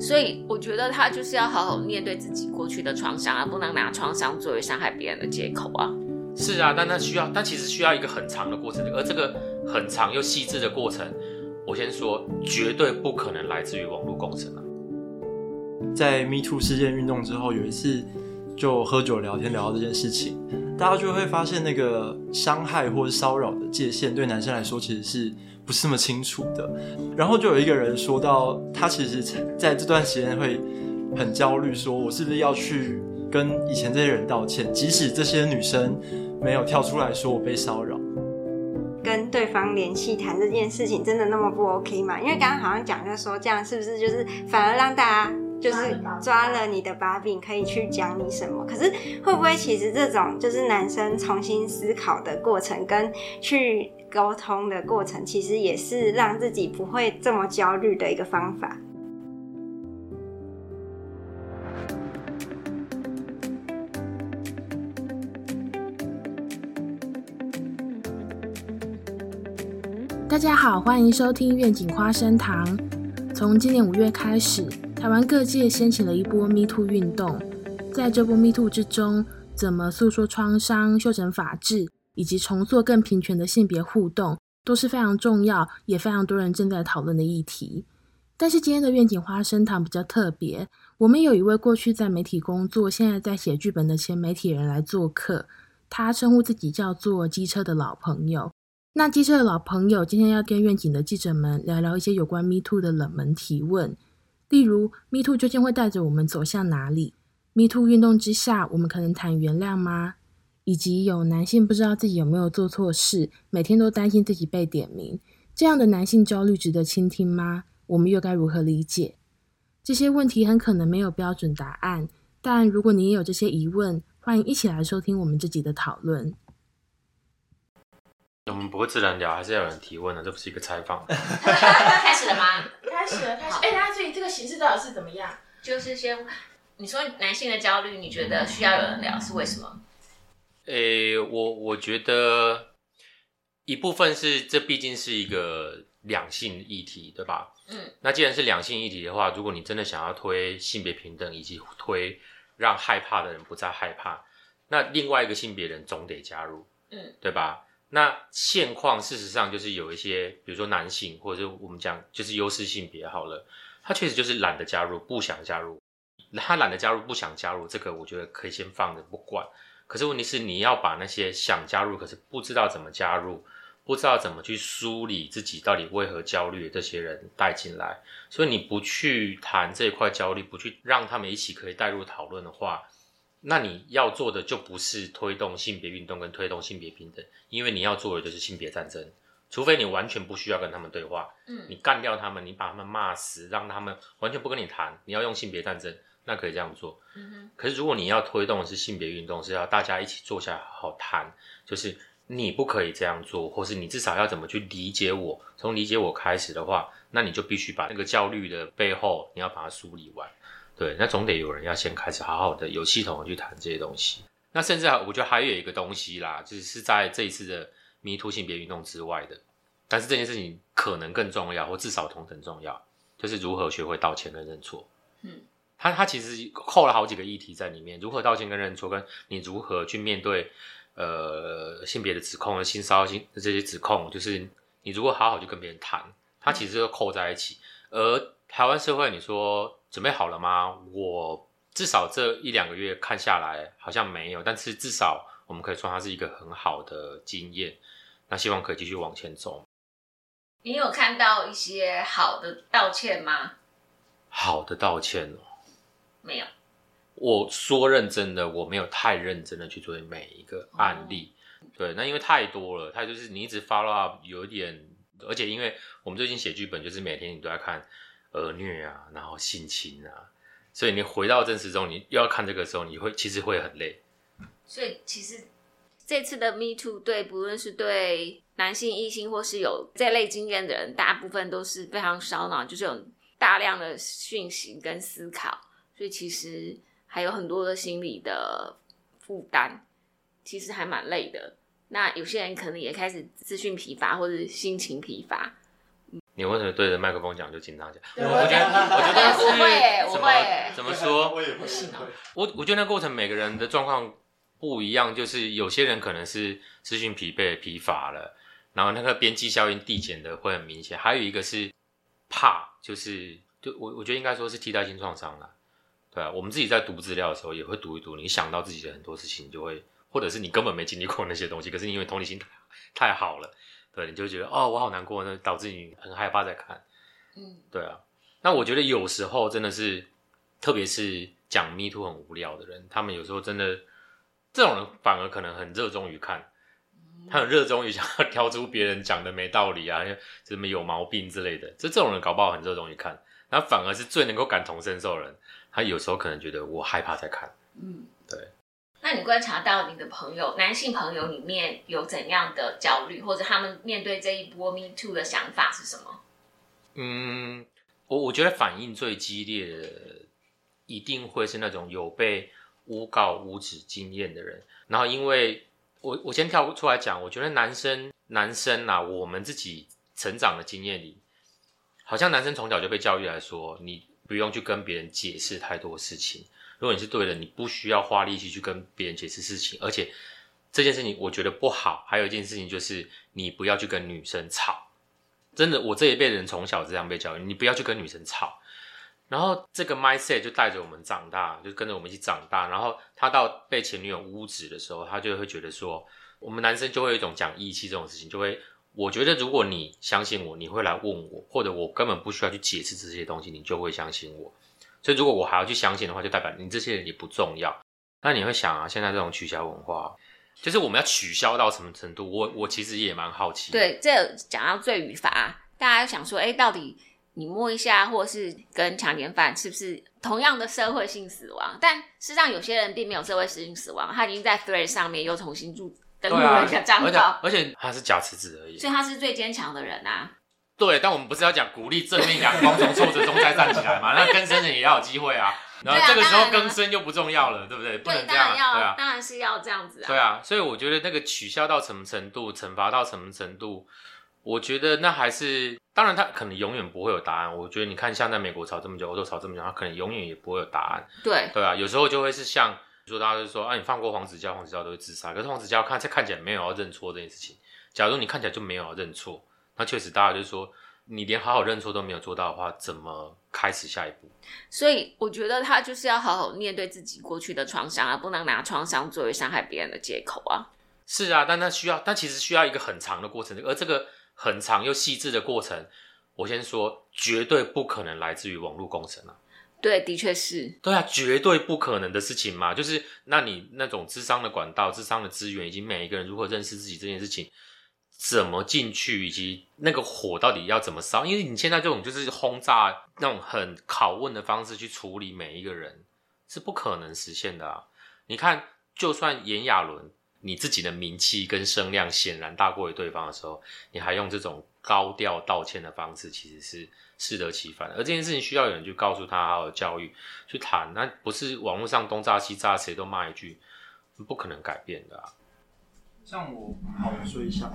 所以我觉得他就是要好好面对自己过去的创伤，而不能拿创伤作为伤害别人的借口啊。是啊，但那需要，但其实需要一个很长的过程，而这个很长又细致的过程，我先说，绝对不可能来自于网络工程啊。在 Me Too 事件运动之后，有一次就喝酒聊天聊到这件事情，大家就会发现那个伤害或是骚扰的界限对男生来说其实是不是那么清楚的。然后就有一个人说到，他其实在这段时间会很焦虑，说我是不是要去跟以前这些人道歉，即使这些女生没有跳出来说我被骚扰。跟对方联系谈这件事情，真的那么不 OK 吗？因为刚刚好像讲就说这样是不是就是反而让大家就是抓了你的把柄，可以去讲你什么？可是会不会其实这种就是男生重新思考的过程，跟去沟通的过程，其实也是让自己不会这么焦虑的一个方法？大家好，欢迎收听愿景花生堂。从今年五月开始，台湾各界掀起了一波 Me Too 运动。在这波 Me Too 之中，怎么诉说创伤、修整法治，以及重塑更平权的性别互动，都是非常重要，也非常多人正在讨论的议题。但是今天的愿景花生堂比较特别，我们有一位过去在媒体工作，现在在写剧本的前媒体人来做客。他称呼自己叫做“机车的老朋友”。那机车的老朋友今天要跟愿景的记者们聊聊一些有关 Me Too 的冷门提问，例如 Me Too 究竟会带着我们走向哪里？Me Too 运动之下，我们可能谈原谅吗？以及有男性不知道自己有没有做错事，每天都担心自己被点名，这样的男性焦虑值得倾听吗？我们又该如何理解？这些问题很可能没有标准答案，但如果你也有这些疑问，欢迎一起来收听我们这集的讨论。我们不会自然聊，还是要有人提问的，这不是一个采访。开始了吗？开始了，开始。哎，那所以这个形式到底是怎么样？就是先你说男性的焦虑，你觉得需要有人聊是为什么？诶，我我觉得一部分是这毕竟是一个两性议题，对吧？嗯。那既然是两性议题的话，如果你真的想要推性别平等，以及推让害怕的人不再害怕，那另外一个性别人总得加入，嗯，对吧？那现况事实上就是有一些，比如说男性，或者是我们讲就是优势性别好了，他确实就是懒得加入，不想加入。他懒得加入，不想加入，这个我觉得可以先放着不管。可是问题是，你要把那些想加入可是不知道怎么加入，不知道怎么去梳理自己到底为何焦虑的这些人带进来。所以你不去谈这一块焦虑，不去让他们一起可以带入讨论的话。那你要做的就不是推动性别运动跟推动性别平等，因为你要做的就是性别战争。除非你完全不需要跟他们对话，嗯，你干掉他们，你把他们骂死，让他们完全不跟你谈，你要用性别战争，那可以这样做。嗯哼。可是如果你要推动的是性别运动，是要大家一起坐下来好好谈，就是你不可以这样做，或是你至少要怎么去理解我，从理解我开始的话，那你就必须把那个焦虑的背后，你要把它梳理完。对，那总得有人要先开始好好的有系统的去谈这些东西。那甚至我觉得还有一个东西啦，就是是在这一次的迷途性别运动之外的，但是这件事情可能更重要，或至少同等重要，就是如何学会道歉跟认错。嗯，他他其实扣了好几个议题在里面，如何道歉跟认错，跟你如何去面对呃性别的指控、性骚扰性这些指控，就是你如果好好去跟别人谈，它其实都扣在一起。而台湾社会，你说。准备好了吗？我至少这一两个月看下来好像没有，但是至少我们可以说它是一个很好的经验。那希望可以继续往前走。你有看到一些好的道歉吗？好的道歉哦，没有。我说认真的，我没有太认真的去做每一个案例。对，那因为太多了，它就是你一直 follow up，有一点，而且因为我们最近写剧本，就是每天你都在看。儿虐啊，然后性侵啊，所以你回到真实中，你又要看这个时候，你会其实会很累。所以其实这次的 Me Too 对不论是对男性异性或是有这类经验的人，大部分都是非常烧脑，就是有大量的讯息跟思考，所以其实还有很多的心理的负担，其实还蛮累的。那有些人可能也开始资讯疲乏或者心情疲乏。你为什么对着麦克风讲就紧张讲？对我觉得，我觉得是我会我怎么怎么说？我也不信哦我我觉得那过程每个人的状况不一样，就是有些人可能是资讯疲惫、疲乏了，然后那个边际效应递减的会很明显。还有一个是怕，就是就我我觉得应该说是替代性创伤了。对啊，我们自己在读资料的时候也会读一读，你想到自己的很多事情，你就会，或者是你根本没经历过那些东西，可是你因为同理心太太好了，对，你就觉得哦，我好难过，那导致你很害怕在看。嗯，对啊，那我觉得有时候真的是，特别是讲 Me Too 很无聊的人，他们有时候真的，这种人反而可能很热衷于看，他很热衷于想要挑出别人讲的没道理啊，什么有毛病之类的，这这种人搞不好很热衷于看，那反而是最能够感同身受的人，他有时候可能觉得我害怕在看，嗯，对。那你观察到你的朋友，男性朋友里面有怎样的焦虑，或者他们面对这一波 Me Too 的想法是什么？嗯，我我觉得反应最激烈的，一定会是那种有被诬告、无指经验的人。然后，因为我我先跳出来讲，我觉得男生男生啊，我们自己成长的经验里，好像男生从小就被教育来说，你不用去跟别人解释太多事情。如果你是对的，你不需要花力气去跟别人解释事情，而且这件事情我觉得不好。还有一件事情就是，你不要去跟女生吵。真的，我这一辈人从小这样被教育，你不要去跟女生吵。然后这个 mindset 就带着我们长大，就跟着我们一起长大。然后他到被前女友污指的时候，他就会觉得说，我们男生就会有一种讲义气这种事情，就会我觉得如果你相信我，你会来问我，或者我根本不需要去解释这些东西，你就会相信我。所以如果我还要去相信的话，就代表你这些人也不重要。那你会想啊，现在这种取消文化，就是我们要取消到什么程度？我我其实也蛮好奇。对，这讲到罪与罚，大家想说，哎，到底你摸一下，或是跟强奸犯是不是同样的社会性死亡？但事实上，有些人并没有社会性死亡，他已经在 Thread 上面又重新注登录了一个账而且号，而且他是假辞职而已。所以他是最坚强的人啊。对，但我们不是要讲鼓励正面阳光，从挫折中再站起来嘛？那更生人也要有机会啊。然后这个时候更生就不重要了，对不对？不能这样，对啊。当然是要这样子啊。对啊，所以我觉得那个取消到什么程度，惩罚到什么程度，我觉得那还是，当然他可能永远不会有答案。我觉得你看，像在美国吵这么久，欧洲吵这么久，他可能永远也不会有答案。对对啊，有时候就会是像说大家就说啊，你放过黄子佼，黄子佼都会自杀，可是黄子佼看这看起来没有要认错这件事情。假如你看起来就没有要认错，那确实大家就说你连好好认错都没有做到的话，怎么开始下一步？所以我觉得他就是要好好面对自己过去的创伤，啊不能拿创伤作为伤害别人的借口啊。是啊，但那需要，但其实需要一个很长的过程，而这个很长又细致的过程，我先说，绝对不可能来自于网络工程啊。对，的确是。对啊，绝对不可能的事情嘛。就是那你那种智商的管道、智商的资源，以及每一个人如何认识自己这件事情，怎么进去，以及那个火到底要怎么烧？因为你现在这种就是轰炸那种很拷问的方式去处理每一个人，是不可能实现的啊。你看，就算炎亚纶，你自己的名气跟声量显然大过于对方的时候，你还用这种高调道歉的方式，其实是适得其反。而这件事情需要有人去告诉他，好好教育去谈，那不是网络上东炸西炸，谁都骂一句，不可能改变的啊。像我，好，我说一下，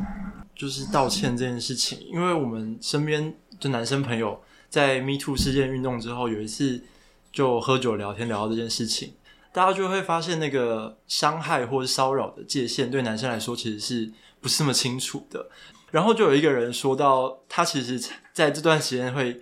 就是道歉这件事情，因为我们身边就男生朋友在 Me Too 事件运动之后，有一次就喝酒聊天聊到这件事情，大家就会发现那个伤害或者骚扰的界限对男生来说其实是不是那么清楚的。然后就有一个人说到，他其实在这段时间会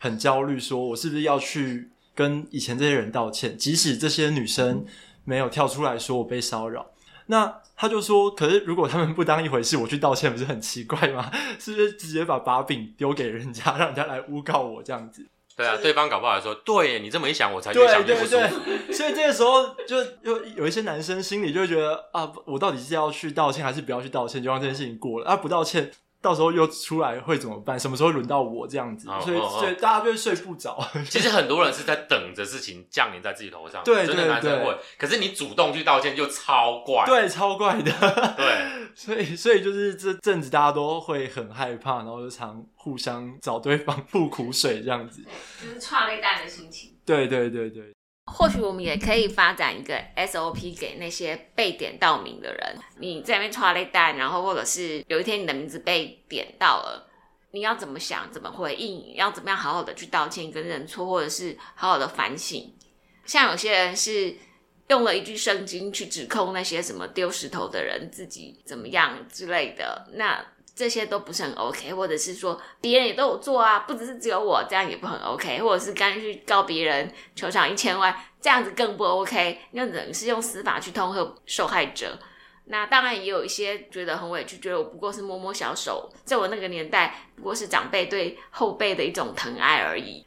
很焦虑，说我是不是要去跟以前这些人道歉，即使这些女生没有跳出来说我被骚扰。那他就说，可是如果他们不当一回事，我去道歉不是很奇怪吗？是不是直接把把柄丢给人家，让人家来诬告我这样子？对啊，对方搞不好还说，对你这么一想，我才越对想越对不舒服。对，所以这个时候就就有一些男生心里就会觉得啊，我到底是要去道歉还是不要去道歉，就让这件事情过了。啊，不道歉，到时候又出来会怎么办？什么时候轮到我这样子？所以哦哦哦所以大家就会睡不着。其实很多人是在等着事情降临在自己头上，对真的对对男生会。可是你主动去道歉就超怪，对，超怪的。对 所以所以就是这阵子大家都会很害怕，然后就常互相找对方吐苦水这样子。就是踹泪蛋的心情。对对对对。或许我们也可以发展一个 SOP 给那些被点到名的人。你在那边踹泪蛋，然后或者是有一天你的名字被点到了，你要怎么想，怎么回应，要怎么样好好的去道歉跟认错，或者是好好的反省。像有些人是用了一句圣经去指控那些什么丢石头的人自己怎么样之类的，那这些都不是很 OK，或者是说别人也都有做啊，不只是只有我这样也不很 OK，或者是干脆去告别人求偿一千万，这样子更不 OK，那等于是用司法去痛恨受害者。那当然也有一些觉得很委屈，觉得我不过是摸摸小手，在我那个年代，不过是长辈对后辈的一种疼爱而已。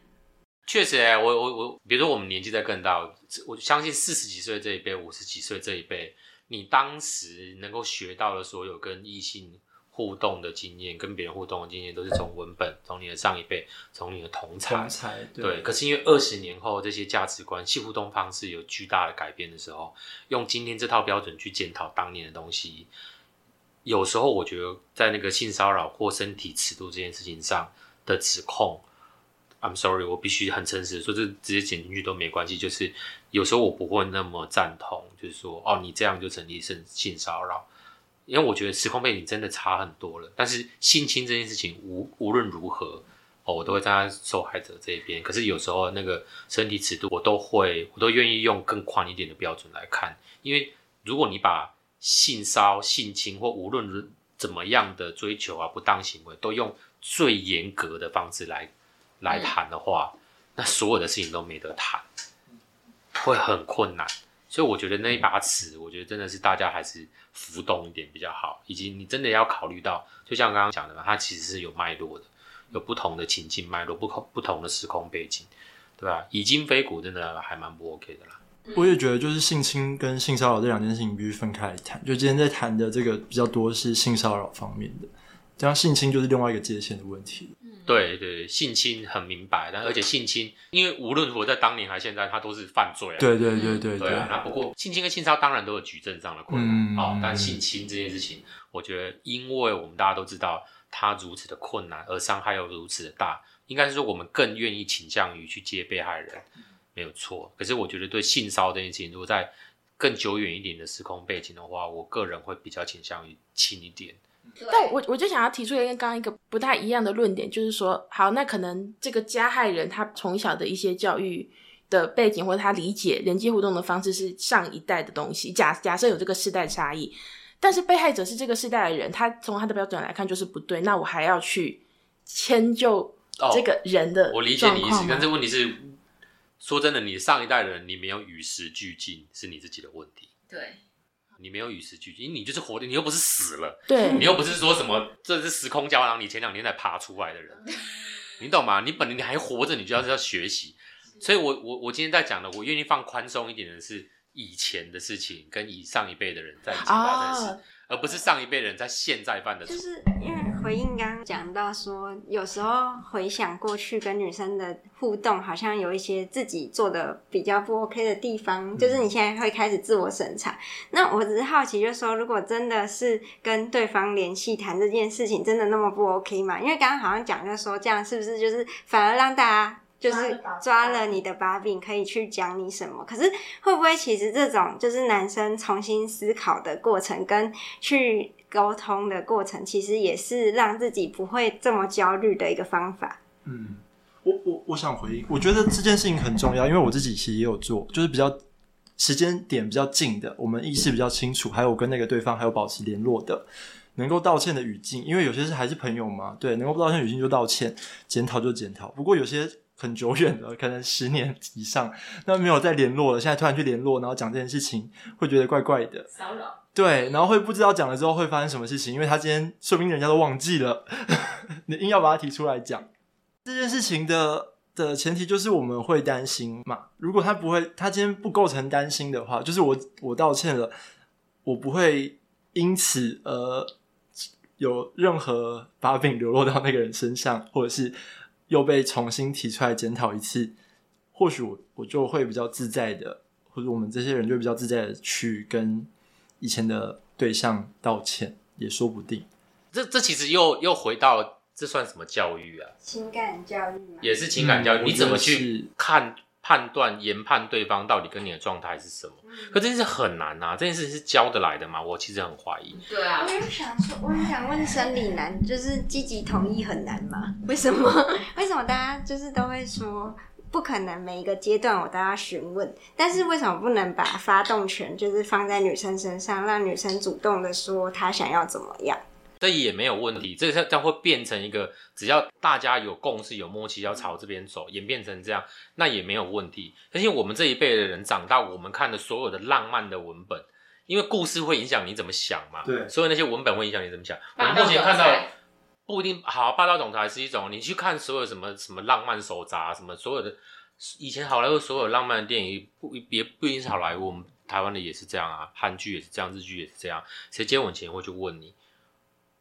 确实、欸，我我我，比如说我们年纪在更大，我相信四十几岁这一辈、五十几岁这一辈，你当时能够学到的所有跟异性互动的经验，跟别人互动的经验，都是从文本、从你的上一辈、从你的同才。同才对，可是因为二十年后这些价值观、性互动方式有巨大的改变的时候，用今天这套标准去检讨当年的东西，有时候我觉得在那个性骚扰或身体尺度这件事情上的指控，I'm sorry，我必须很诚实的说，这直接剪进去都没关系。就是有时候我不会那么赞同，就是说哦，你这样就成立性性骚扰，因为我觉得时空背景真的差很多了。但是性侵这件事情无无论如何。哦，我都会站在受害者这一边，可是有时候那个身体尺度，我都会，我都愿意用更宽一点的标准来看，因为如果你把性骚性侵或无论怎么样的追求啊、不当行为，都用最严格的方式来来谈的话，那所有的事情都没得谈，会很困难。所以我觉得那一把尺，我觉得真的是大家还是浮动一点比较好，以及你真的要考虑到，就像刚刚讲的嘛，它其实是有脉络的。有不同的情境脉络，不同不同的时空背景，对吧？以今非古，真的还蛮不 OK 的啦。我也觉得，就是性侵跟性骚扰这两件事情必须分开来谈。就今天在谈的这个比较多是性骚扰方面的，这样性侵就是另外一个界限的问题。对对，性侵很明白，但而且性侵，因为无论如何在当年还现在，它都是犯罪。对对对对对啊。那不过性侵跟性骚当然都有举证上的困难啊，但性侵这件事情，我觉得，因为我们大家都知道。它如此的困难，而伤害又如此的大，应该是说我们更愿意倾向于去接被害人，没有错。可是我觉得对性骚这件事情，如果在更久远一点的时空背景的话，我个人会比较倾向于轻一点。但我我就想要提出一个跟刚刚一个不太一样的论点，就是说，好，那可能这个加害人他从小的一些教育的背景，或者他理解人际互动的方式是上一代的东西。假假设有这个世代差异。但是被害者是这个世代的人，他从他的标准来看就是不对，那我还要去迁就这个人的我理解你意思，但这问题是，说真的，你上一代人你没有与时俱进，是你自己的问题。对，你没有与时俱进，你就是活的，你又不是死了，对你又不是说什么这是时空胶囊，你前两天才爬出来的人，你懂吗？你本来你还活着，你就要要学习。所以我我我今天在讲的，我愿意放宽松一点的是。以前的事情跟以上一辈的人在一起发生事，而不是上一辈人在现在犯的。就是因为回应刚刚讲到说，有时候回想过去跟女生的互动，好像有一些自己做的比较不 OK 的地方，就是你现在会开始自我审查。那我只是好奇，就是说，如果真的是跟对方联系谈这件事情，真的那么不 OK 吗？因为刚刚好像讲，就是说这样是不是就是反而让大家。就是抓了你的把柄，可以去讲你什么？可是会不会其实这种就是男生重新思考的过程，跟去沟通的过程，其实也是让自己不会这么焦虑的一个方法。嗯，我我我想回应，我觉得这件事情很重要，因为我自己其实也有做，就是比较时间点比较近的，我们意识比较清楚，还有跟那个对方还有保持联络的，能够道歉的语境，因为有些是还是朋友嘛，对，能够不道歉语境就道歉，检讨就检讨。不过有些。很久远了，可能十年以上，那没有再联络了。现在突然去联络，然后讲这件事情，会觉得怪怪的。骚扰。对，然后会不知道讲了之后会发生什么事情，因为他今天说明人家都忘记了，你硬要把它提出来讲这件事情的的前提就是我们会担心嘛。如果他不会，他今天不构成担心的话，就是我我道歉了，我不会因此呃有任何把柄流落到那个人身上，或者是。又被重新提出来检讨一次，或许我我就会比较自在的，或者我们这些人就比较自在的去跟以前的对象道歉，也说不定。这这其实又又回到这算什么教育啊？情感教育也是情感教育。你怎么去看判断研判对方到底跟你的状态是什么。可这件事很难啊，这件事情是教得来的吗？我其实很怀疑。对啊我，也想说，我也想问生理男，就是积极同意很难吗？为什么？为什么大家就是都会说不可能每一个阶段我都要询问？但是为什么不能把发动权就是放在女生身上，让女生主动的说她想要怎么样？这也没有问题，这这样会变成一个，只要大家有共识、有默契，要朝这边走，演变成这样，那也没有问题。相信我们这一辈的人长大，我们看的所有的浪漫的文本，因为故事会影响你怎么想嘛，对所有那些文本会影响你怎么想。我们目前看到不一定好，霸道总裁是一种，你去看所有什么什么浪漫手札，什么所有的以前好莱坞所有浪漫的电影，不也不一定是好莱坞，我们台湾的也是这样啊，韩剧也是这样，日剧也是这样，谁接吻前会去问你。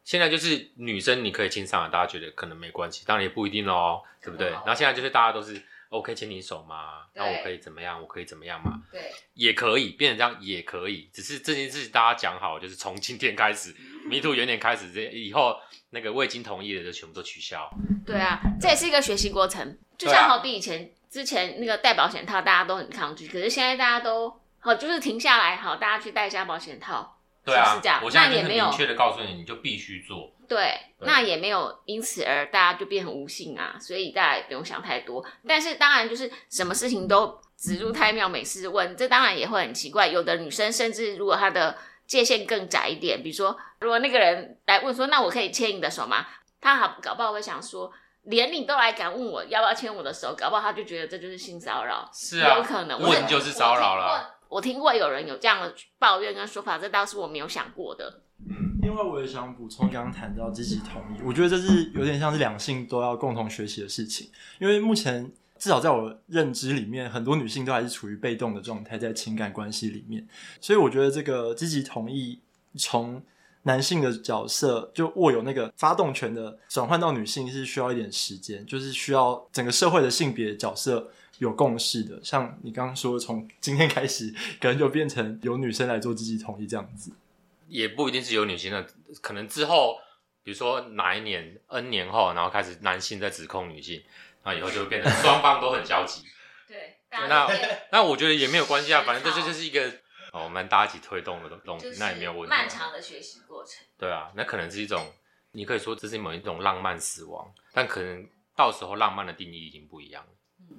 现在就是女生你可以亲上了，大家觉得可能没关系，当然也不一定哦，对不对？然后现在就是大家都是 OK 牵你手嘛，对那我可以怎么样？我可以怎么样嘛？对，也可以变成这样，也可以。只是这件事情大家讲好，就是从今天开始，迷途元年开始，这以后那个未经同意的就全部都取消。对啊，这也是一个学习过程。就像好比以前之前那个戴保险套，大家都很抗拒，可是现在大家都好，就是停下来，好，大家去戴一下保险套。对啊是这样，我现在就那也没有是明确的告诉你，你就必须做。对，对那也没有因此而大家就变很无性啊，所以大家也不用想太多。但是当然就是什么事情都植入太妙美式问，这当然也会很奇怪。有的女生甚至如果她的界限更窄一点，比如说如果那个人来问说，那我可以牵你的手吗？她好搞不好会想说。连你都来敢问我要不要牵我的手，搞不好他就觉得这就是性骚扰，是啊有可能问就是骚扰啦。我听过有人有这样的抱怨跟说法，这倒是我没有想过的。另外，我也想补充，刚刚谈到积极同意，我觉得这是有点像是两性都要共同学习的事情。因为目前至少在我认知里面，很多女性都还是处于被动的状态，在情感关系里面，所以我觉得这个积极同意从男性的角色就握有那个发动权的转换到女性是需要一点时间，就是需要整个社会的性别角色有共识的。像你刚刚说，从今天开始，可能就变成由女生来做积极统一这样子。也不一定是由女性的，可能之后，比如说哪一年 N 年后，然后开始男性在指控女性，那以后就会变成双方都很焦急。对，那那我觉得也没有关系啊，反正这这就是一个哦，我们大家一起推动的东西，就是那也没有问题啊。漫长的学习过程。对啊，那可能是一种，你可以说这是某一种浪漫死亡，但可能到时候浪漫的定义已经不一样了。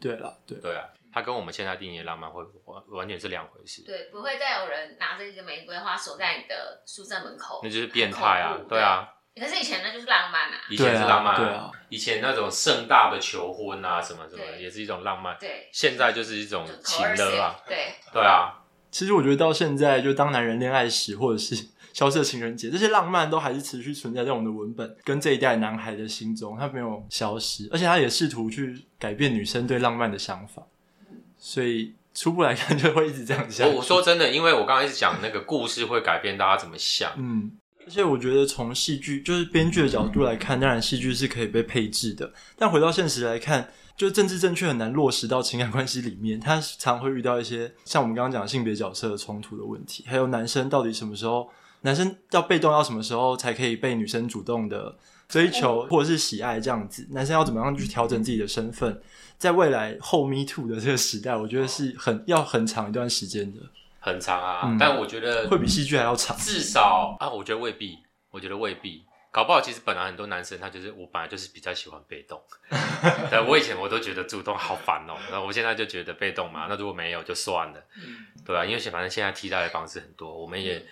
对了，对。对啊，它跟我们现在定义的浪漫会完完全是两回事。对，不会再有人拿着一个玫瑰花守在你的宿舍门口，那就是变态啊对啊，可是以前那就是浪漫啊。以前是浪漫对啊，以前那种盛大的求婚啊，什么什么，对也是一种浪漫。对，现在就是一种情勒啊，对，对啊，其实我觉得到现在，就当男人恋爱时，或者是消失的情人节，这些浪漫都还是持续存在在我们的文本跟这一代男孩的心中，他没有消失，而且他也试图去改变女生对浪漫的想法，所以初步来看就会一直这样想。我我说真的，因为我刚刚一直讲那个故事会改变大家怎么想，嗯，而且我觉得从戏剧就是编剧的角度来看，当然戏剧是可以被配置的，但回到现实来看，就政治正确很难落实到情感关系里面，他常会遇到一些像我们刚刚讲的性别角色的冲突的问题，还有男生到底什么时候，男生要被动到什么时候才可以被女生主动的追求或者是喜爱这样子，男生要怎么样去调整自己的身份，在未来后 Me Too 的这个时代，我觉得是很要很长一段时间的，很长啊。嗯但我觉得会比戏剧还要长。至少啊，我觉得未必，我觉得未必。搞不好其实本来很多男生他就是我本来就是比较喜欢被动，对我以前我都觉得主动好烦哦，那我现在就觉得被动嘛，那如果没有就算了，对啊，因为反正现在替代的方式很多，我们也、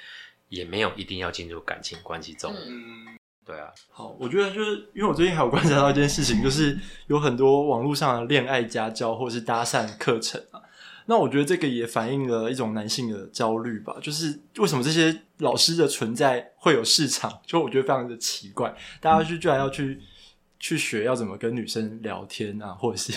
也没有一定要进入感情关系中，嗯，对啊，好，我觉得就是因为我最近还有观察到一件事情，就是有很多网络上的恋爱家教或是搭讪课程啊。那我觉得这个也反映了一种男性的焦虑吧，就是为什么这些老师的存在会有市场？就我觉得非常的奇怪，大家去居然要去去学要怎么跟女生聊天啊，或者是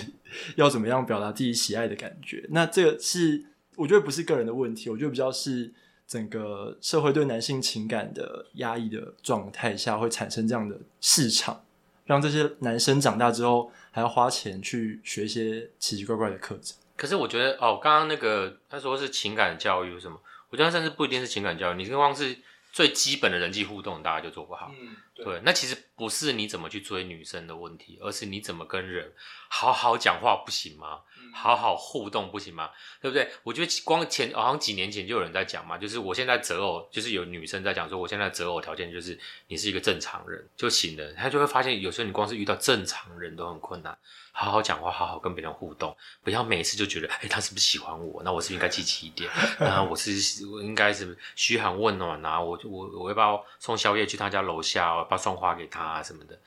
要怎么样表达自己喜爱的感觉。那这个是我觉得不是个人的问题，我觉得比较是整个社会对男性情感的压抑的状态下，会产生这样的市场，让这些男生长大之后还要花钱去学一些奇奇怪怪的课程。可是我觉得哦，刚刚那个他说是情感教育什么，我觉得甚至不一定是情感教育，你光是最基本的人际互动，大家就做不好。嗯，对，那其实不是你怎么去追女生的问题，而是你怎么跟人好好讲话不行吗？好好互动不行吗？对不对？我觉得光前好像几年前就有人在讲嘛，就是我现在择偶，就是有女生在讲说，我现在择偶条件就是你是一个正常人就行了。她就会发现，有时候你光是遇到正常人都很困难。好好讲话，好好跟别人互动，不要每次就觉得，哎，他是不是喜欢我？那我是不是应该积极一点？啊，我是我应该是嘘寒问暖啊，我我我要不要送宵夜去他家楼下？我要不要送花给他啊什么的？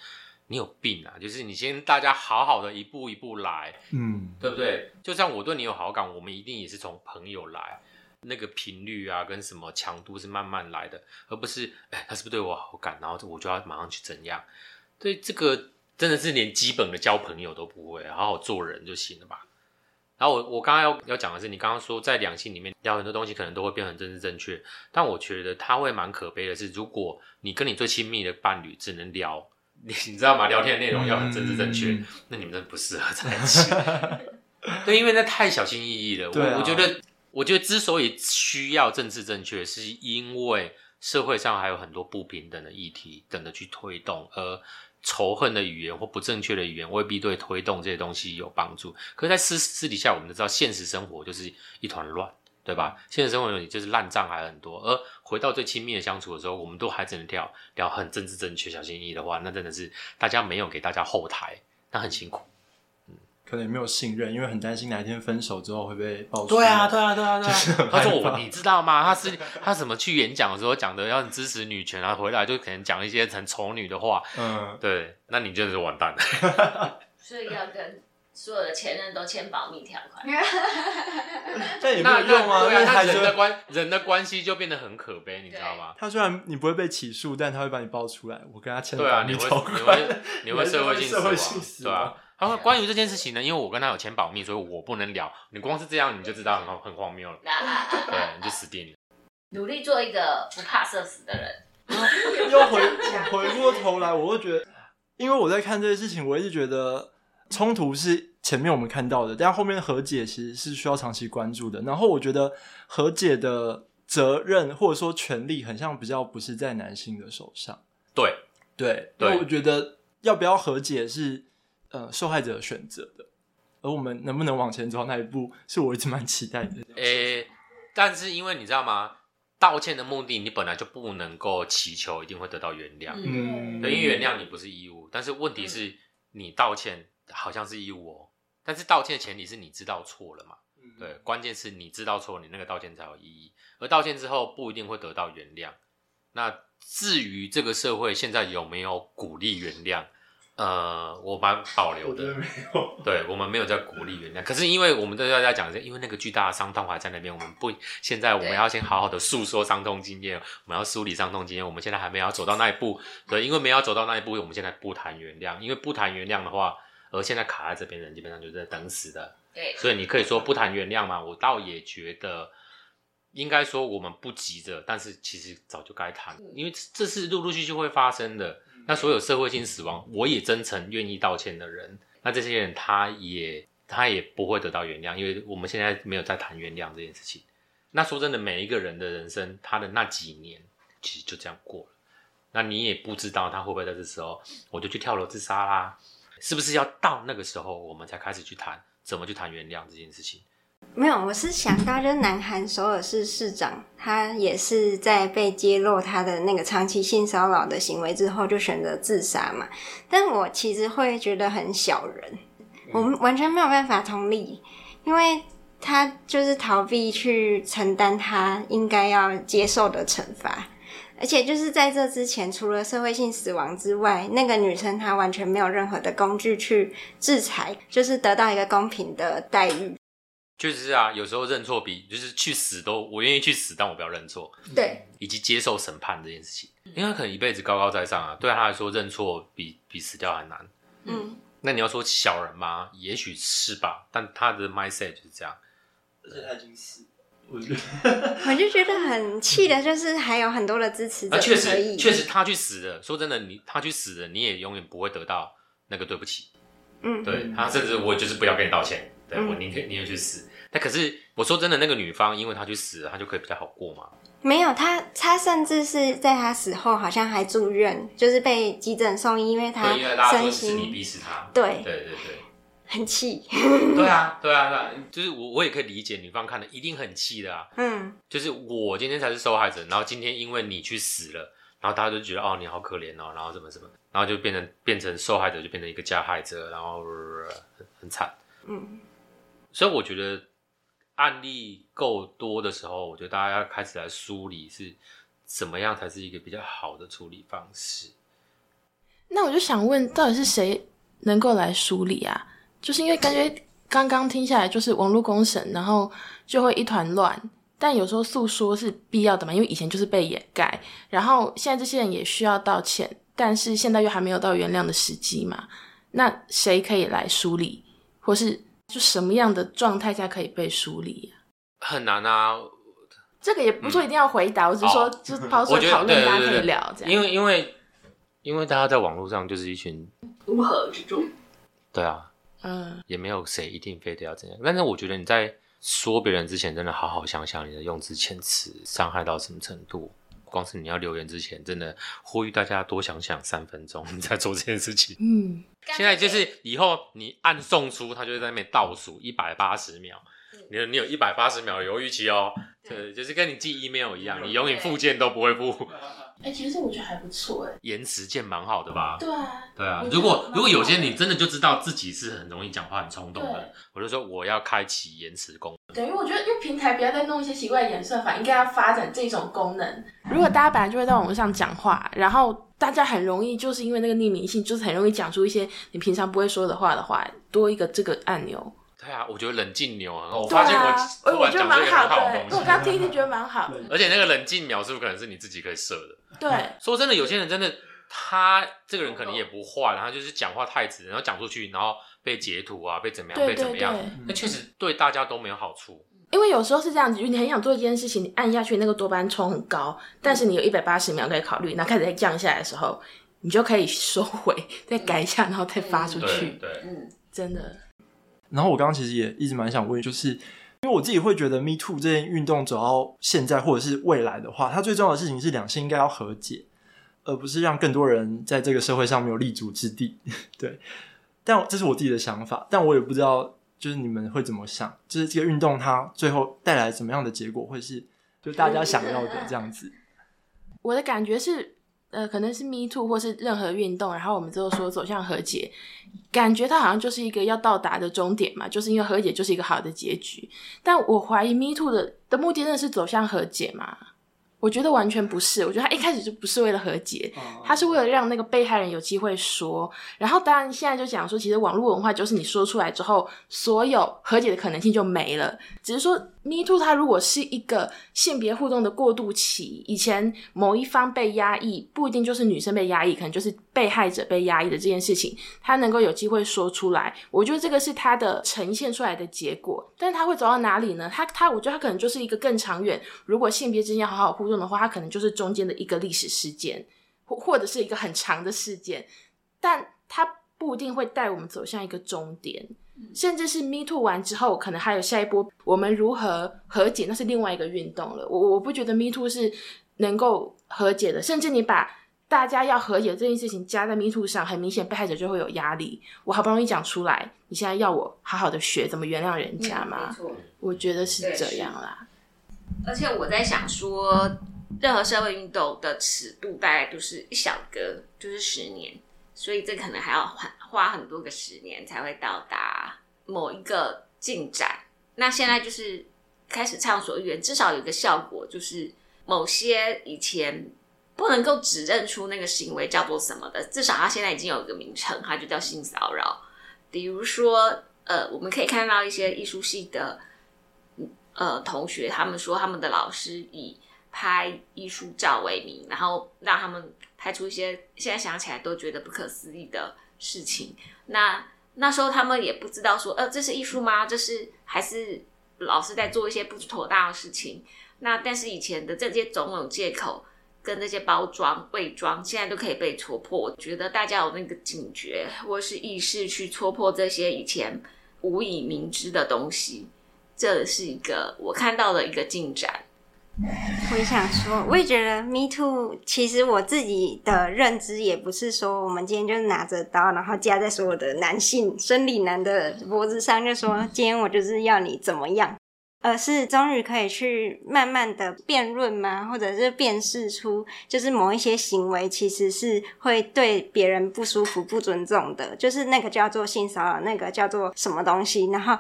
你有病啊！就是你先大家好好的一步一步来，嗯，对不对？就像我对你有好感，我们一定也是从朋友来，那个频率啊跟什么强度是慢慢来的，而不是哎他是不是对我好感，然后我就要马上去怎样？对这个。真的是连基本的交朋友都不会，好好做人就行了吧。然后我我刚刚要要讲的是，你刚刚说在两性里面聊很多东西，可能都会变成政治正确。但我觉得他会蛮可悲的是，如果你跟你最亲密的伴侣只能聊，你 你知道吗？聊天的内容要很政治正确，那你们真的不适合在一起。对，因为那太小心翼翼了。我我觉得，我觉得之所以需要政治正确，是因为社会上还有很多不平等的议题等着去推动，而。仇恨的语言或不正确的语言未必对推动这些东西有帮助。可是，在私私底下，我们都知道，现实生活就是一团乱，对吧？现实生活里就是烂账还很多。而回到最亲密的相处的时候，我们都还只能聊聊很政治正确、小心翼翼的话，那真的是大家没有给大家后台，那很辛苦。嗯可能也没有信任，因为很担心哪一天分手之后会被爆出。对啊，对啊，对啊，对啊。他说我，你知道吗？他是他怎么去演讲的时候讲的要支持女权啊，回来就可能讲一些很丑女的话。嗯，对，那你真的是完蛋了。所以要跟所有的前任都签保密条款。但也没有用啊，对啊，他人的关人的关系就变得很可悲，你知道吗？他虽然你不会被起诉，但他会把你爆出来。我跟他签保密条款，你会你会 社会性死亡，对吧？他说：“关于这件事情呢，因为我跟他有签保密，所以我不能聊。你光是这样，你就知道很很荒谬了。对，你就死定了。努力做一个不怕社死的人。又回回过头来，我会觉得，因为我在看这些事情，我一直觉得冲突是前面我们看到的，但后面和解其实是需要长期关注的。然后我觉得和解的责任或者说权利，很像比较不是在男性的手上。对对对，我觉得要不要和解是。”呃，受害者选择的，而我们能不能往前走那一步，是我一直蛮期待的。诶，但是因为你知道吗？道歉的目的，你本来就不能够祈求一定会得到原谅。嗯，因为原谅你不是义务，但是问题是你道歉好像是义务哦。但是道歉的前提是你知道错了嘛？对，关键是你知道错，你那个道歉才有意义。而道歉之后不一定会得到原谅。那至于这个社会现在有没有鼓励原谅？呃，我蛮保留的，没有对我们没有在鼓励原谅。可是因为我们都要在讲，因为那个巨大的伤痛还在那边，我们不现在我们要先好好的诉说伤痛经验，我们要梳理伤痛经验。我们现在还没有走到那一步，对，因为没有走到那一步，我们现在不谈原谅，因为不谈原谅的话，而现在卡在这边的人基本上就是在等死的。对，所以你可以说不谈原谅嘛？我倒也觉得应该说我们不急着，但是其实早就该谈，因为这是陆陆续续会发生的。那所有社会性死亡，我也真诚愿意道歉的人，那这些人他也他也不会得到原谅，因为我们现在没有在谈原谅这件事情。那说真的，每一个人的人生，他的那几年其实就这样过了。那你也不知道他会不会在这时候，我就去跳楼自杀啦？是不是要到那个时候，我们才开始去谈怎么去谈原谅这件事情？没有，我是想到，就是南韩首尔市市长，他也是在被揭露他的那个长期性骚扰的行为之后，就选择自杀嘛。但我其实会觉得很小人，我们完全没有办法同理，因为他就是逃避去承担他应该要接受的惩罚，而且就是在这之前，除了社会性死亡之外，那个女生她完全没有任何的工具去制裁，就是得到一个公平的待遇。确实是啊，有时候认错比就是去死都我愿意去死，但我不要认错。对，以及接受审判这件事情，因为可能一辈子高高在上啊，对他来说认错比比死掉还难。嗯，那你要说小人吗？也许是吧，但他的 mindset 就是这样。而且他已经死，我觉得 我就觉得很气的，就是还有很多的支持者。确实，确实他去死了。说真的，你他去死了，你也永远不会得到那个对不起。嗯，对他甚至我就是不要跟你道歉，对我宁可宁愿去死。那可是我说真的，那个女方因为她去死了，她就可以比较好过吗？没有他，他甚至是在他死后好像还住院，就是被急诊送医，因为他身是你心逼死他。对对对对。很气。对啊，对啊，对啊，就是我我也可以理解女方看的一定很气的啊。嗯，就是我今天才是受害者，然后今天因为你去死了，然后大家就觉得哦你好可怜哦，然后怎么怎么，然后就变成变成受害者，就变成一个加害者，然后、呃很很惨。嗯，所以我觉得案例够多的时候，我觉得大家要开始来梳理是怎么样才是一个比较好的处理方式。那我就想问，到底是谁能够来梳理啊？就是因为感觉刚刚听下来，就是网络公审，然后就会一团乱。但有时候诉说是必要的嘛，因为以前就是被掩盖，然后现在这些人也需要道歉，但是现在又还没有到原谅的时机嘛。那谁可以来梳理，或是就什么样的状态下可以被梳理啊？很难啊，这个也不是说一定要回答，我只是说哦就是抛出讨论，大家可以聊这样。因为因为因为大家在网络上就是一群乌合之众。对啊，嗯，也没有谁一定非得要怎样。但是我觉得你在说别人之前，真的好好想想你的用字遣词伤害到什么程度。光是你要留言之前，真的呼吁大家多想想三分钟，你在做这件事情。嗯，现在就是以后你按送出，他就会在那边倒数一百八十秒。你有你有一百八十秒的犹豫期哦，对，就是跟你寄 email 一样，你永远附件都不会附，哎、其实我觉得还不错哎。延迟键蛮好的吧？对啊，对啊如果如果有些你真的就知道自己是很容易讲话、很冲动的，我就说我要开启延迟功能。对，因为我觉得，因为平台不要再弄一些奇怪的演算法，应该要发展这种功能。如果大家本来就会在网络上讲话，然后大家很容易就是因为那个匿名性，就是很容易讲出一些你平常不会说的话的话，多一个这个按钮。对啊，我觉得冷静牛很好。我对发现啊，我突我觉得蛮然讲出一个很好的，东西，因为我刚刚听一听觉得蛮好。而且那个冷静秒是不是可能是你自己可以设的？对，说真的，有些人真的，他这个人可能也不坏，然后就是讲话太直，然后讲出去，然后被截图啊，被怎么样，被怎么样对对，那确实对大家都没有好处。因为有时候是这样子，你很想做一件事情，你按下去那个多巴胺冲很高，但是你有一百八十秒可以考虑，然后开始再降下来的时候，你就可以收回，再改一下，然后再发出对去。对，嗯，真的，然后我刚刚其实也一直蛮想问，就是因为我自己会觉得 Me Too 这件运动走到现在或者是未来的话，它最重要的事情是两性应该要和解，而不是让更多人在这个社会上没有立足之地。对，但这是我自己的想法，但我也不知道就是你们会怎么想，就是这个运动它最后带来什么样的结果，会是就大家想要的这样子。我的感觉是，呃，可能是 Me Too 或是任何运动，然后我们最后说走向和解，感觉它好像就是一个要到达的终点嘛，就是因为和解就是一个好的结局。但我怀疑 Me Too 的的目的真的是走向和解吗？我觉得完全不是，我觉得他一开始就不是为了和解，他是为了让那个被害人有机会说。然后当然现在就讲说，其实网络文化就是你说出来之后，所有和解的可能性就没了。只是说 Me Too 它如果是一个性别互动的过渡期，以前某一方被压抑，不一定就是女生被压抑，可能就是被害者被压抑的这件事情，他能够有机会说出来，我觉得这个是他的呈现出来的结果。但是他会走到哪里呢？他他，我觉得他可能就是一个更长远。如果性别之间好好互动的话，他可能就是中间的一个历史事件，或或者是一个很长的事件，但他不一定会带我们走向一个终点。甚至是 Me Too 完之后，可能还有下一波，我们如何和解，那是另外一个运动了。我我不觉得 Me Too 是能够和解的，甚至你把大家要和解这件事情加在 Me Too 上，很明显被害者就会有压力。我好不容易讲出来，你现在要我好好的学怎么原谅人家吗？没错。我觉得是这样啦。而且我在想说，任何社会运动的尺度大概都是一小格，就是十年，所以这可能还要花花很多个十年才会到达某一个进展。那现在就是开始畅所欲言，至少有一个效果，就是某些以前不能够指认出那个行为叫做什么的，至少它现在已经有一个名称，它就叫性骚扰。比如说，呃，我们可以看到一些艺术系的呃同学，他们说他们的老师以拍艺术照为名，然后让他们拍出一些现在想起来都觉得不可思议的事情。那那时候他们也不知道说，呃，这是艺术吗？这是还是老师在做一些不妥当的事情？那但是以前的这些种种借口跟这些包装伪装，现在都可以被戳破。我觉得大家有那个警觉或是意识去戳破这些以前无以明知的东西，这是一个我看到的一个进展。我也想说，我也觉得 Me Too，其实我自己的认知也不是说我们今天就是拿着刀，然后架在所有的男性生理男的脖子上，就说今天我就是要你怎么样，而是终于可以去慢慢的辩论吗？或者是辨识出，就是某一些行为其实是会对别人不舒服、不尊重的，就是那个叫做性骚扰，那个叫做什么东西，然后。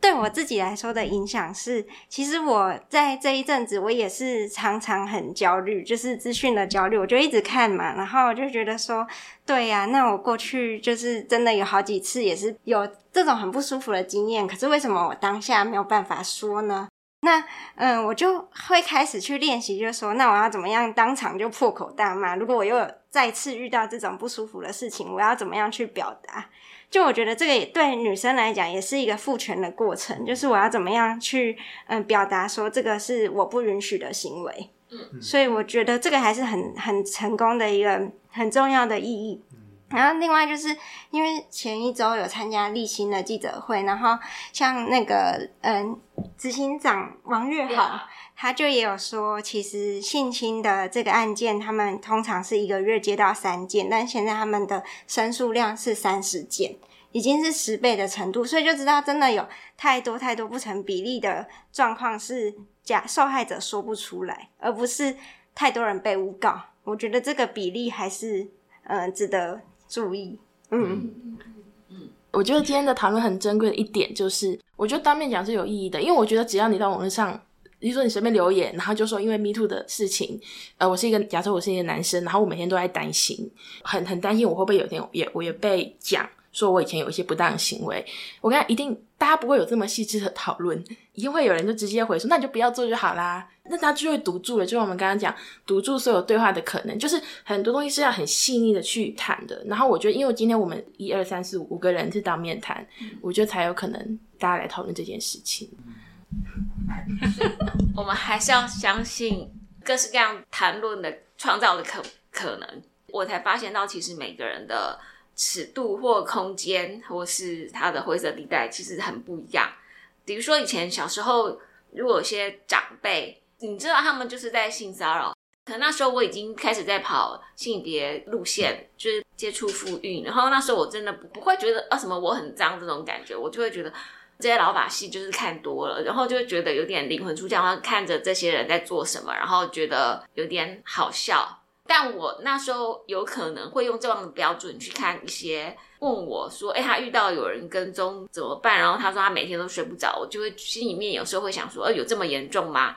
对我自己来说的影响是，其实我在这一阵子，我也是常常很焦虑，就是资讯的焦虑，我就一直看嘛，然后我就觉得说，对呀，那我过去就是真的有好几次也是有这种很不舒服的经验，可是为什么我当下没有办法说呢？那嗯，我就会开始去练习，就说，那我要怎么样当场就破口大骂？如果我又再次遇到这种不舒服的事情，我要怎么样去表达？就我觉得这个也对女生来讲也是一个赋权的过程，就是我要怎么样去嗯表达说这个是我不允许的行为，嗯，所以我觉得这个还是很很成功的一个很重要的意义。然后另外就是因为前一周有参加立新的记者会，然后像那个嗯执行长王月好。他就也有说，其实性侵的这个案件，他们通常是一个月接到三件，但现在他们的申诉量是三十件，已经是十倍的程度，所以就知道真的有太多太多不成比例的状况是假受害者说不出来，而不是太多人被诬告。我觉得这个比例还是嗯值得注意。嗯嗯，我觉得今天的讨论很珍贵的一点就是，我觉得当面讲是有意义的，因为我觉得只要你到网络上。比如说你随便留言，然后就说因为 Me Too 的事情，呃，我是一个假设我是一个男生，然后我每天都在担心，很很担心我会不会有一天也我也被讲说我以前有一些不当的行为。我跟他一定大家不会有这么细致的讨论，一定会有人就直接回说那你就不要做就好啦。那他就会堵住了，就像我们刚刚讲堵住所有对话的可能，就是很多东西是要很细腻的去谈的。然后我觉得，因为今天我们一二三四五五个人是当面谈，我觉得才有可能大家来讨论这件事情。我们还是要相信各式各样谈论的创造的可可能，我才发现到其实每个人的尺度或空间或是他的灰色地带其实很不一样。比如说以前小时候，如果有些长辈，你知道他们就是在性骚扰，可能那时候我已经开始在跑性别路线，就是接触妇运，然后那时候我真的不不会觉得啊什么我很脏这种感觉，我就会觉得。这些老把戏就是看多了，然后就觉得有点灵魂出窍，然后看着这些人在做什么，然后觉得有点好笑。但我那时候有可能会用这样的标准去看一些问我说：“哎，他遇到有人跟踪怎么办？”然后他说他每天都睡不着，我就会心里面有时候会想说：“呃，有这么严重吗？”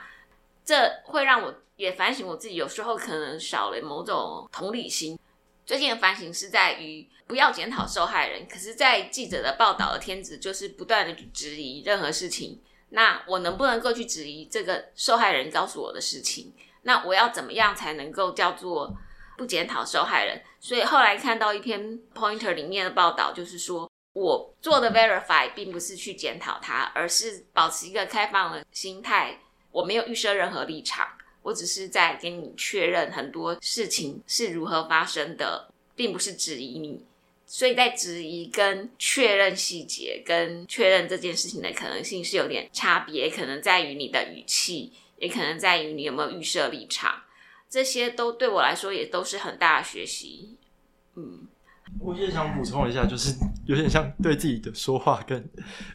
这会让我也反省我自己，有时候可能少了某种同理心。最近的反省是在于。不要检讨受害人，可是，在记者的报道的天职就是不断的去质疑任何事情。那我能不能够去质疑这个受害人告诉我的事情？那我要怎么样才能够叫做不检讨受害人？所以后来看到一篇 Pointer 里面的报道，就是说我做的 Verify 并不是去检讨他，而是保持一个开放的心态。我没有预设任何立场，我只是在跟你确认很多事情是如何发生的，并不是质疑你。所以在质疑跟确认细节，跟确认这件事情的可能性是有点差别，可能在于你的语气，也可能在于你有没有预设立场，这些都对我来说也都是很大的学习。嗯，我也想补充一下，就是有点像对自己的说话，跟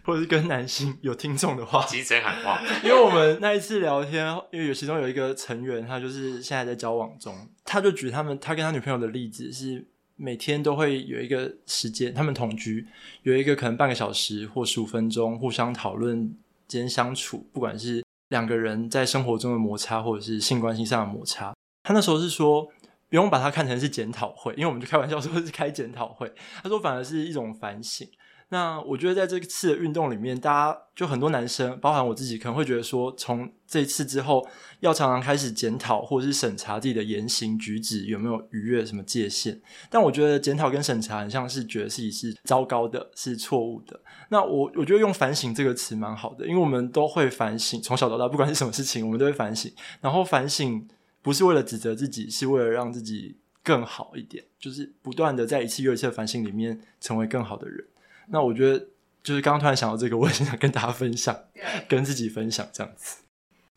或者是跟男性有听众的话，急声喊话。因为我们那一次聊天，因为有其中有一个成员，他就是现在在交往中，他就举他们他跟他女朋友的例子是。每天都会有一个时间，他们同居，有一个可能半个小时或十五分钟，互相讨论间相处，不管是两个人在生活中的摩擦，或者是性关系上的摩擦。他那时候是说，不用把它看成是检讨会，因为我们就开玩笑说是开检讨会。他说反而是一种反省。那我觉得在这次的运动里面，大家就很多男生，包含我自己，可能会觉得说，从这次之后，要常常开始检讨或者是审查自己的言行举止有没有逾越什么界限。但我觉得检讨跟审查很像是觉得自己是糟糕的，是错误的。那我我觉得用反省这个词蛮好的，因为我们都会反省，从小到大，不管是什么事情，我们都会反省。然后反省不是为了指责自己，是为了让自己更好一点，就是不断的在一次又一次的反省里面成为更好的人。那我觉得，就是刚刚突然想到这个，我也想跟大家分享，跟自己分享这样子。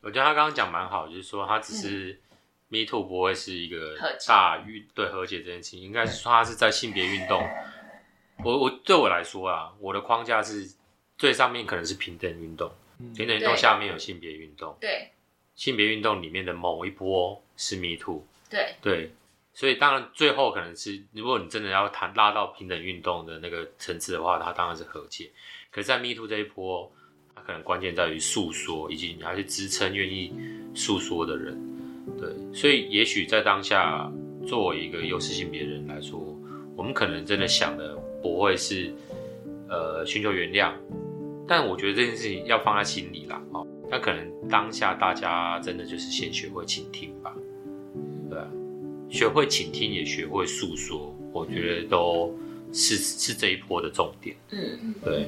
我觉得他刚刚讲蛮好，就是说他只是 Me Too 不会是一个大运对和解这件事情，应该是说他是在性别运动。我我对我来说啊，我的框架是最上面可能是平等运动，嗯平等运动下面有性别运动，对性别运动里面的某一波是 Me Too，对对，所以当然最后可能是，如果你真的要谈拉到平等运动的那个层次的话，它当然是和解。可是，在 Me Too 这一波，它可能关键在于诉说，以及你要去支撑愿意诉说的人。对，所以也许在当下，作为一个优势性别人来说，我们可能真的想的不会是呃寻求原谅，但我觉得这件事情要放在心里啦。哦，那可能当下大家真的就是先学会倾听吧。学会倾听，也学会诉说，我觉得都是是这一波的重点。嗯，对，